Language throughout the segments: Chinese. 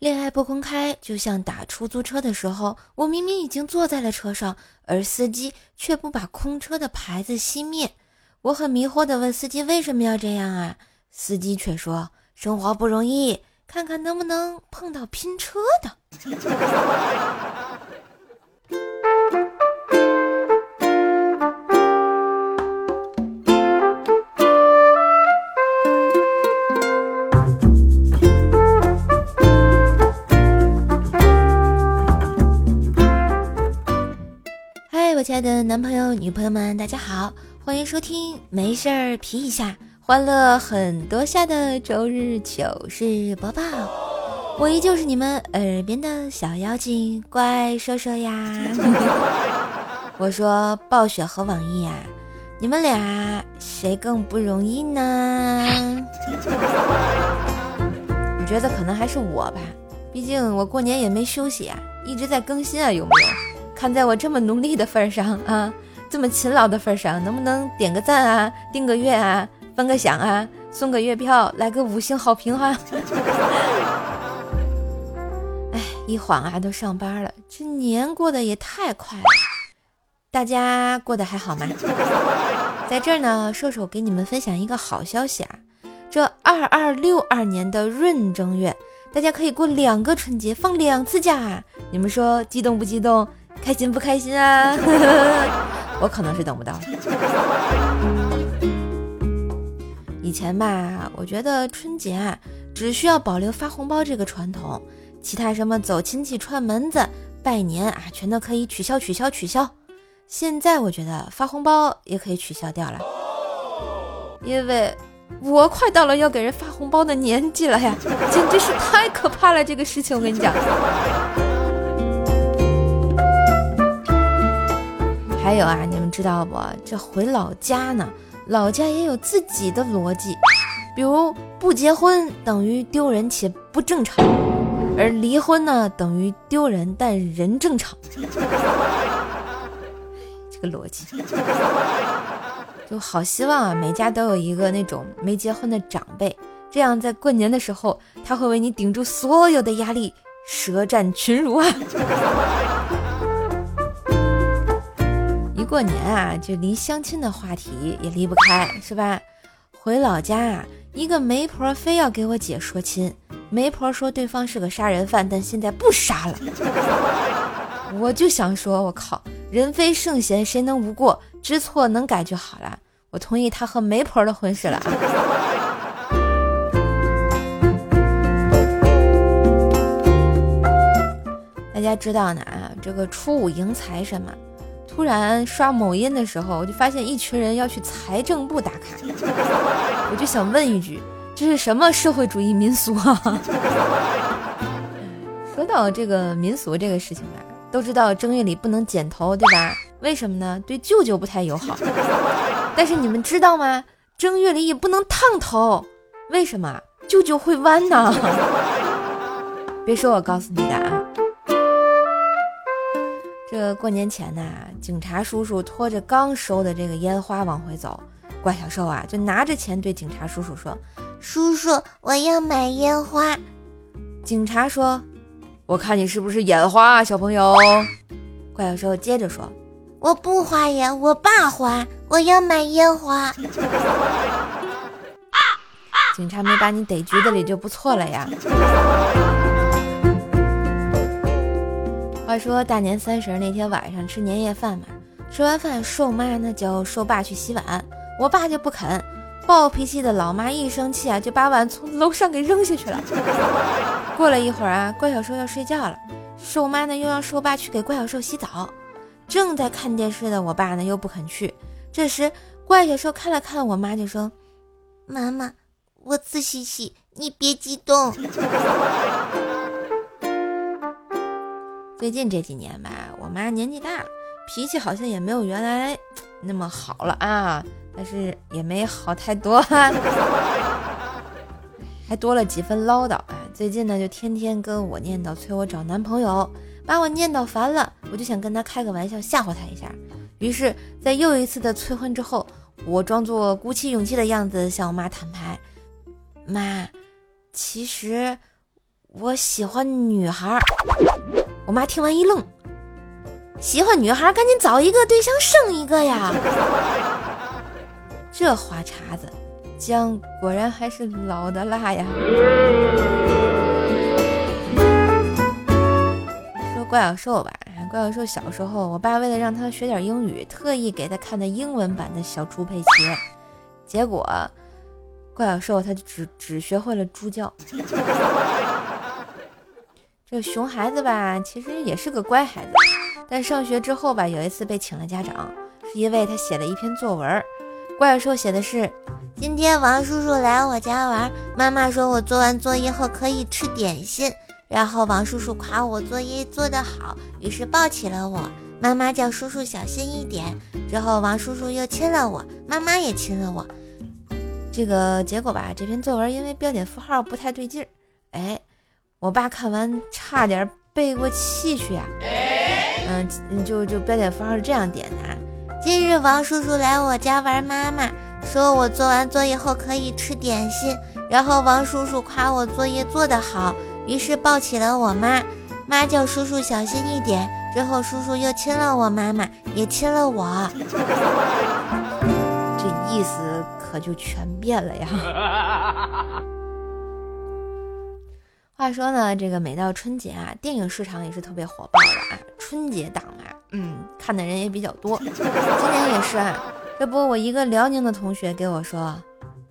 恋爱不公开，就像打出租车的时候，我明明已经坐在了车上，而司机却不把空车的牌子熄灭。我很迷惑的问司机为什么要这样啊？司机却说：“生活不容易，看看能不能碰到拼车的。”亲爱的男朋友、女朋友们，大家好，欢迎收听没事儿皮一下，欢乐很多下的周日糗事播报。我依旧是你们耳边的小妖精怪兽兽呀。我说暴雪和网易呀，你们俩谁更不容易呢？我觉得可能还是我吧，毕竟我过年也没休息啊，一直在更新啊，有没有？看在我这么努力的份上啊，这么勤劳的份上，能不能点个赞啊，订个月啊，分个享啊，送个月票，来个五星好评哈！哎，一晃啊，都上班了，这年过得也太快了。大家过得还好吗？在这儿呢，瘦瘦给你们分享一个好消息啊，这二二六二年的闰正月，大家可以过两个春节，放两次假啊，你们说激动不激动？开心不开心啊？我可能是等不到。以前吧，我觉得春节啊，只需要保留发红包这个传统，其他什么走亲戚、串门子、拜年啊，全都可以取消、取消、取消。现在我觉得发红包也可以取消掉了，因为我快到了要给人发红包的年纪了呀，简直是太可怕了！这个事情我跟你讲。还有啊，你们知道不？这回老家呢，老家也有自己的逻辑。比如不结婚等于丢人且不正常，而离婚呢等于丢人但人正常。这个逻辑，就好希望啊，每家都有一个那种没结婚的长辈，这样在过年的时候，他会为你顶住所有的压力，舌战群儒啊。一过年啊，就离相亲的话题也离不开，是吧？回老家啊，一个媒婆非要给我姐说亲。媒婆说对方是个杀人犯，但现在不杀了。我就想说，我靠，人非圣贤，谁能无过？知错能改就好了。我同意他和媒婆的婚事了。大家知道呢啊，这个初五迎财神嘛。突然刷某音的时候，我就发现一群人要去财政部打卡，我就想问一句，这是什么社会主义民俗啊？说到这个民俗这个事情吧，都知道正月里不能剪头，对吧？为什么呢？对舅舅不太友好。但是你们知道吗？正月里也不能烫头，为什么？舅舅会弯呢。别说我告诉你的啊。这过年前呐，警察叔叔拖着刚收的这个烟花往回走，怪小兽啊就拿着钱对警察叔叔说：“叔叔，我要买烟花。”警察说：“我看你是不是眼花啊，小朋友？”怪小兽接着说：“我不花眼，我爸花，我要买烟花。”警察没把你逮局子里就不错了呀。话说大年三十那天晚上吃年夜饭嘛，吃完饭瘦妈呢叫瘦爸去洗碗，我爸就不肯，暴脾气的老妈一生气啊就把碗从楼上给扔下去了。过了一会儿啊，怪小兽要睡觉了，瘦妈呢又让瘦爸去给怪小兽洗澡。正在看电视的我爸呢又不肯去，这时怪小兽看了看我妈就说：“妈妈，我自己洗，你别激动。” 最近这几年吧，我妈年纪大了，脾气好像也没有原来那么好了啊，但是也没好太多，还多了几分唠叨。哎，最近呢，就天天跟我念叨，催我找男朋友，把我念叨烦了。我就想跟他开个玩笑，吓唬他一下。于是，在又一次的催婚之后，我装作鼓起勇气的样子向我妈坦白：“妈，其实我喜欢女孩。我妈听完一愣，喜欢女孩赶紧找一个对象生一个呀。这花茬子，姜果然还是老的辣呀。说怪小兽吧，怪小兽小时候，我爸为了让他学点英语，特意给他看的英文版的小猪佩奇，结果怪小兽他就只只学会了猪叫。这熊孩子吧，其实也是个乖孩子，但上学之后吧，有一次被请了家长，是因为他写了一篇作文。怪兽写的是：今天王叔叔来我家玩，妈妈说我做完作业后可以吃点心，然后王叔叔夸我作业做得好，于是抱起了我。妈妈叫叔叔小心一点。之后王叔叔又亲了我，妈妈也亲了我。这个结果吧，这篇作文因为标点符号不太对劲儿，哎。我爸看完差点背过气去呀，嗯，就就标点符号是这样点的：今日王叔叔来我家玩，妈妈说我做完作业后可以吃点心，然后王叔叔夸我作业做得好，于是抱起了我妈，妈叫叔叔小心一点。之后叔叔又亲了我妈妈，也亲了我，这意思可就全变了呀。话说呢，这个每到春节啊，电影市场也是特别火爆的啊。春节档啊，嗯，看的人也比较多。今年也是啊。这不，我一个辽宁的同学给我说：“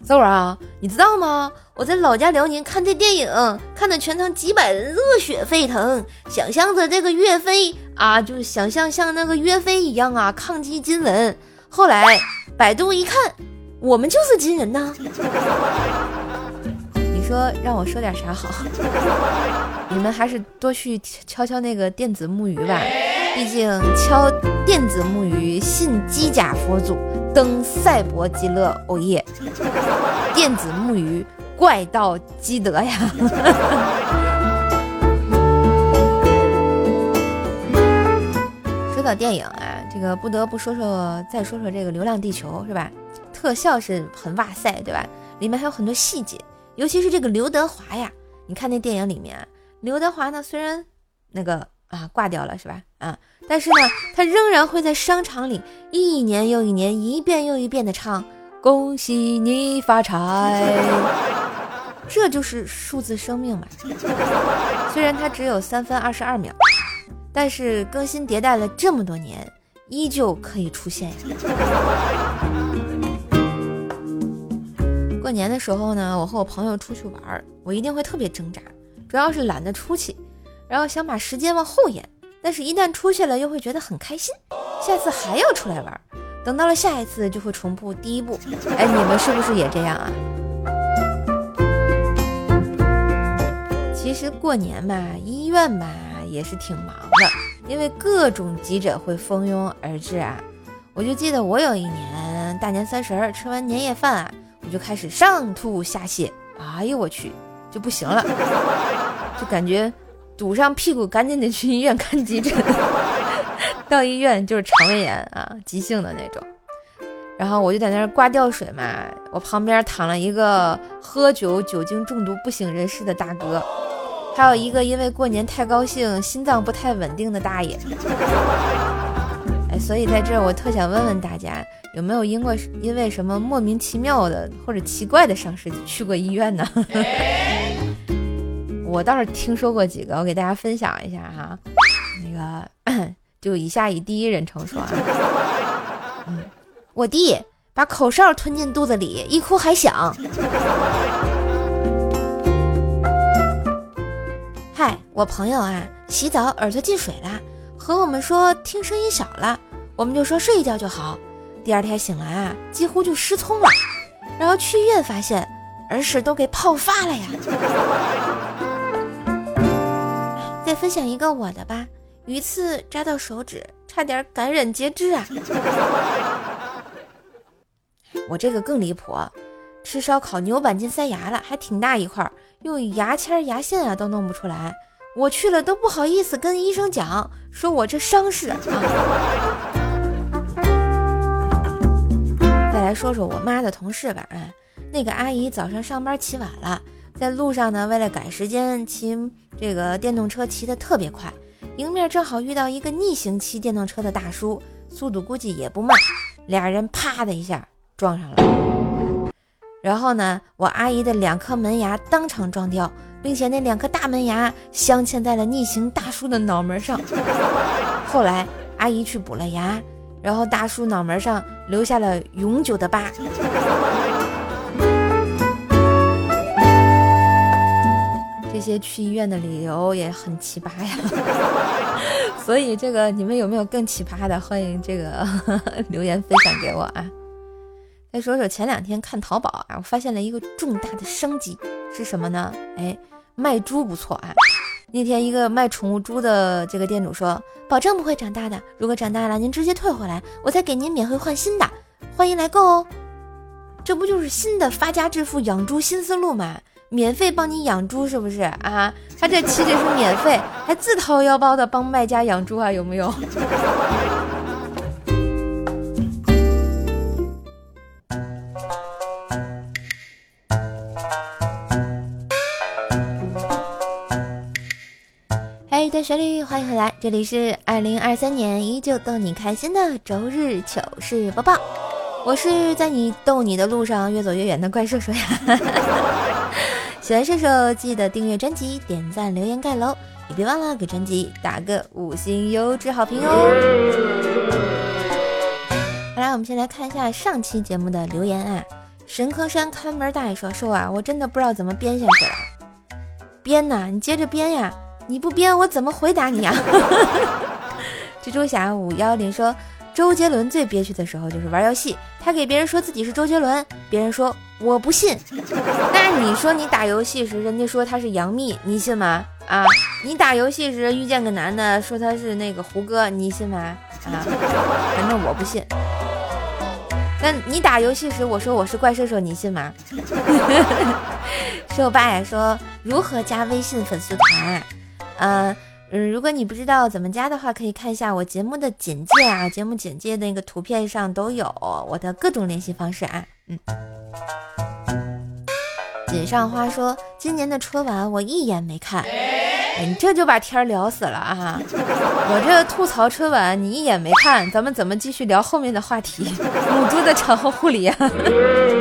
邹儿啊，你知道吗？我在老家辽宁看这电影，看的全场几百人热血沸腾，想象着这个岳飞啊，就是想象像那个岳飞一样啊，抗击金人。后来百度一看，我们就是金人呐。” 说让我说点啥好？你们还是多去敲敲那个电子木鱼吧，毕竟敲电子木鱼信机甲佛祖，登赛博极乐哦耶！电子木鱼怪盗基德呀！说到电影啊，这个不得不说说，再说说这个《流浪地球》是吧？特效是很哇塞，对吧？里面还有很多细节。尤其是这个刘德华呀，你看那电影里面，刘德华呢虽然那个啊挂掉了是吧？啊，但是呢他仍然会在商场里一年又一年，一遍又一遍的唱“恭喜你发财 ”，这就是数字生命嘛。虽然它只有三分二十二秒，但是更新迭代了这么多年，依旧可以出现呀。过年的时候呢，我和我朋友出去玩，我一定会特别挣扎，主要是懒得出去，然后想把时间往后延，但是一旦出去了又会觉得很开心，下次还要出来玩，等到了下一次就会重复第一步。哎，你们是不是也这样啊？其实过年嘛，医院嘛也是挺忙的，因为各种急诊会蜂拥而至啊。我就记得我有一年大年三十吃完年夜饭啊。我就开始上吐下泻，哎呦我去，就不行了，就感觉堵上屁股，赶紧得去医院 看急诊。到医院就是肠胃炎啊，急性的那种。然后我就在那儿挂吊水嘛，我旁边躺了一个喝酒酒精中毒不省人事的大哥，还有一个因为过年太高兴心脏不太稳定的大爷。哎，所以在这儿我特想问问大家。有没有因过因为什么莫名其妙的或者奇怪的伤势去过医院呢？我倒是听说过几个，我给大家分享一下哈。那个 就以下以第一人称说啊，嗯，我弟把口哨吞进肚子里，一哭还响。嗨，我朋友啊，洗澡耳朵进水了，和我们说听声音小了，我们就说睡一觉就好。第二天醒来啊，几乎就失聪了，然后去医院发现耳屎都给泡发了呀。再分享一个我的吧，鱼刺扎到手指，差点感染截肢啊。我这个更离谱，吃烧烤牛板筋塞牙了，还挺大一块，用牙签牙线啊都弄不出来，我去了都不好意思跟医生讲，说我这伤势啊。来说说我妈的同事吧，啊，那个阿姨早上上班起晚了，在路上呢，为了赶时间，骑这个电动车骑得特别快，迎面正好遇到一个逆行骑电动车的大叔，速度估计也不慢，俩人啪的一下撞上了。然后呢，我阿姨的两颗门牙当场撞掉，并且那两颗大门牙镶嵌在了逆行大叔的脑门上。后来阿姨去补了牙。然后大叔脑门上留下了永久的疤。这些去医院的理由也很奇葩呀。所以这个你们有没有更奇葩的？欢迎这个 留言分享给我啊。再说说前两天看淘宝啊，我发现了一个重大的商机是什么呢？哎，卖猪不错啊。那天，一个卖宠物猪的这个店主说：“保证不会长大的，如果长大了，您直接退回来，我再给您免费换新的。欢迎来购哦！这不就是新的发家致富养猪新思路吗？免费帮你养猪，是不是啊？他这岂止是免费，还自掏腰包的帮卖家养猪啊？有没有？”旋律，欢迎回来，这里是二零二三年依旧逗你开心的周日糗事播报，我是在你逗你的路上越走越远的怪兽说呀。喜欢射手记得订阅专辑、点赞、留言、盖楼，也别忘了给专辑打个五星优质好评哦。好啦，我们先来看一下上期节目的留言啊。神坑山看门大爷说：“说啊，我真的不知道怎么编下去了，编呐，你接着编呀。”你不编我怎么回答你啊？蜘蛛侠五幺零说，周杰伦最憋屈的时候就是玩游戏，他给别人说自己是周杰伦，别人说我不信。那你说你打游戏时，人家说他是杨幂，你信吗？啊，你打游戏时遇见个男的说他是那个胡歌，你信吗？啊，反正我不信。那你打游戏时我说我是怪兽兽，你信吗？兽爸也说如何加微信粉丝团？嗯嗯，如果你不知道怎么加的话，可以看一下我节目的简介啊，节目简介那个图片上都有我的各种联系方式啊。嗯，锦上花说，今年的春晚我一眼没看，你这就把天聊死了啊！我这吐槽春晚，你一眼没看，咱们怎么继续聊后面的话题？母猪的产后护理啊！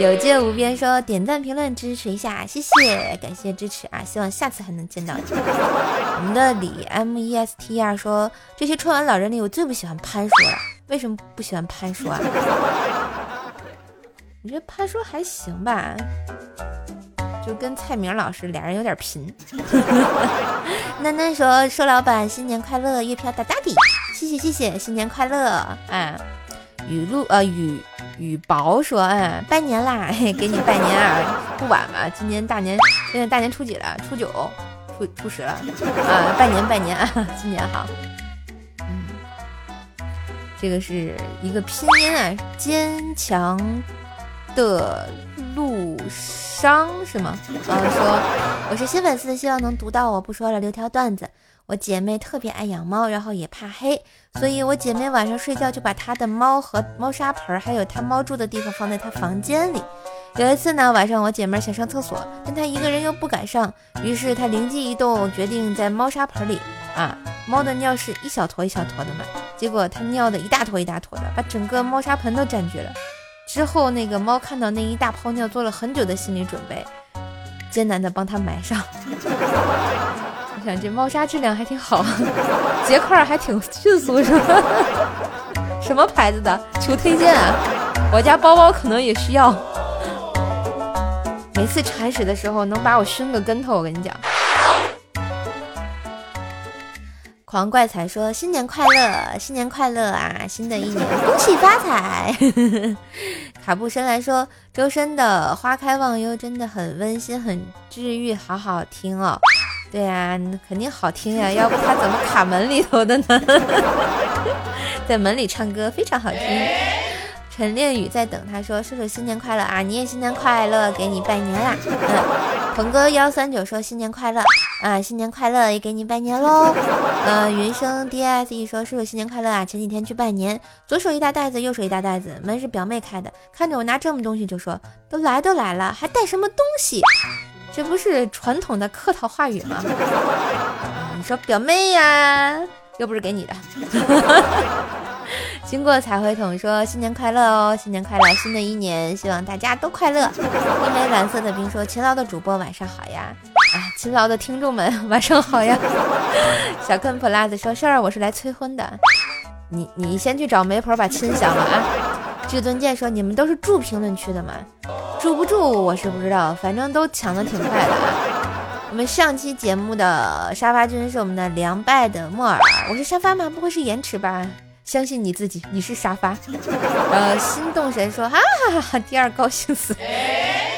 有界无边说点赞评论支持一下，谢谢，感谢支持啊！希望下次还能见到你。我们的李 M E S T R 说，这些春晚老人里，我最不喜欢潘叔了。为什么不喜欢潘叔啊？我觉得潘叔还行吧，就跟蔡明老师俩人有点贫。囡囡说，说老板新年快乐，月票大大的，谢谢谢谢，新年快乐啊！雨露呃雨。雨薄说：“嗯，拜年啦，嘿给你拜年啊，不晚吧？今年大年，现在大年初几了？初九、初初十了啊！拜年拜年啊，新年好。嗯，这个是一个拼音啊，坚强的路商是吗？然后，说我是新粉丝，希望能读到。我不说了，留条段子。我姐妹特别爱养猫，然后也怕黑，所以我姐妹晚上睡觉就把她的猫和猫砂盆，还有她猫住的地方放在她房间里。有一次呢，晚上我姐妹想上厕所，但她一个人又不敢上，于是她灵机一动，决定在猫砂盆里啊，猫的尿是一小坨一小坨的嘛，结果她尿的一大坨一大坨的，把整个猫砂盆都占据了。之后那个猫看到那一大泡尿，做了很久的心理准备，艰难的帮它埋上。我想这猫砂质量还挺好，结块还挺迅速，是吧？什么牌子的？求推荐啊！我家包包可能也需要。每次铲屎的时候能把我熏个跟头，我跟你讲。狂怪才说新年快乐，新年快乐啊！新的一年恭喜发财。卡布申来说周深的《花开忘忧》真的很温馨，很治愈，好好听哦。对呀，肯定好听呀，要不他怎么卡门里头的呢？在门里唱歌非常好听。陈恋雨在等他说：“叔叔新年快乐啊，你也新年快乐，给你拜年啦。”嗯，鹏哥幺三九说新年快乐，啊，新年快乐，也给你拜年喽。呃，云生 D S E 说叔叔新年快乐啊，前几天去拜年，左手一大袋子，右手一大袋子，门是表妹开的，看着我拿这么东西就说，都来都来了，还带什么东西？这不是传统的客套话语吗？你说表妹呀，又不是给你的。经过彩绘桶说新年快乐哦，新年快乐，新的一年希望大家都快乐。一枚蓝色的冰说勤劳的主播晚上好呀，啊，勤劳的听众们晚上好呀。小坑 plus 说事儿，我是来催婚的，你你先去找媒婆把亲想了啊。至尊剑说你们都是住评论区的吗？住不住我是不知道，反正都抢的挺快的啊。我们上期节目的沙发君是我们的凉败的木耳，我是沙发吗？不会是延迟吧？相信你自己，你是沙发。呃，心动神说哈哈哈，第二高兴死。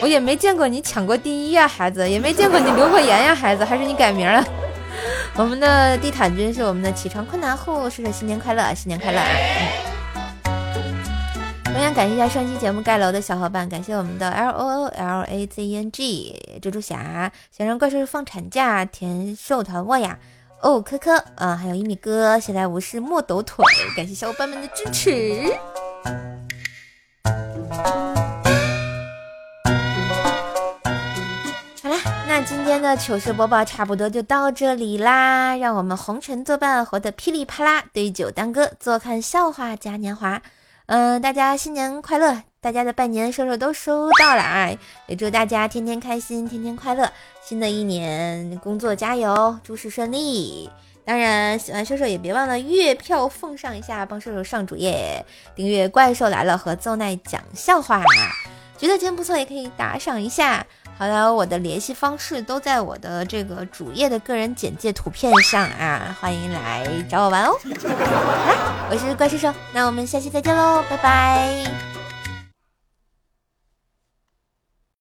我也没见过你抢过第一呀，孩子，也没见过你留过言呀，孩子，还是你改名了。我们的地毯君是我们的起床困难户，叔叔新年快乐，新年快乐。同样感谢一下上期节目盖楼的小伙伴，感谢我们的 L O O L A Z N G 蜘蛛侠，想让怪兽放产假，甜瘦团沃呀。哦，科科啊，还有一米哥，闲来无事莫抖腿，感谢小伙伴们的支持。好啦，那今天的糗事播报差不多就到这里啦，让我们红尘作伴，活得噼里啪啦，对酒当歌，坐看笑话嘉年华。嗯，大家新年快乐！大家的拜年收收都收到了啊，也祝大家天天开心，天天快乐。新的一年工作加油，诸事顺利。当然，喜欢瘦瘦也别忘了月票奉上一下，帮瘦瘦上主页，订阅《怪兽来了》和邹奈讲笑话。觉得今天不错，也可以打赏一下。好了，我的联系方式都在我的这个主页的个人简介图片上啊，欢迎来找我玩哦。好啦，我是怪兽兽，那我们下期再见喽，拜拜。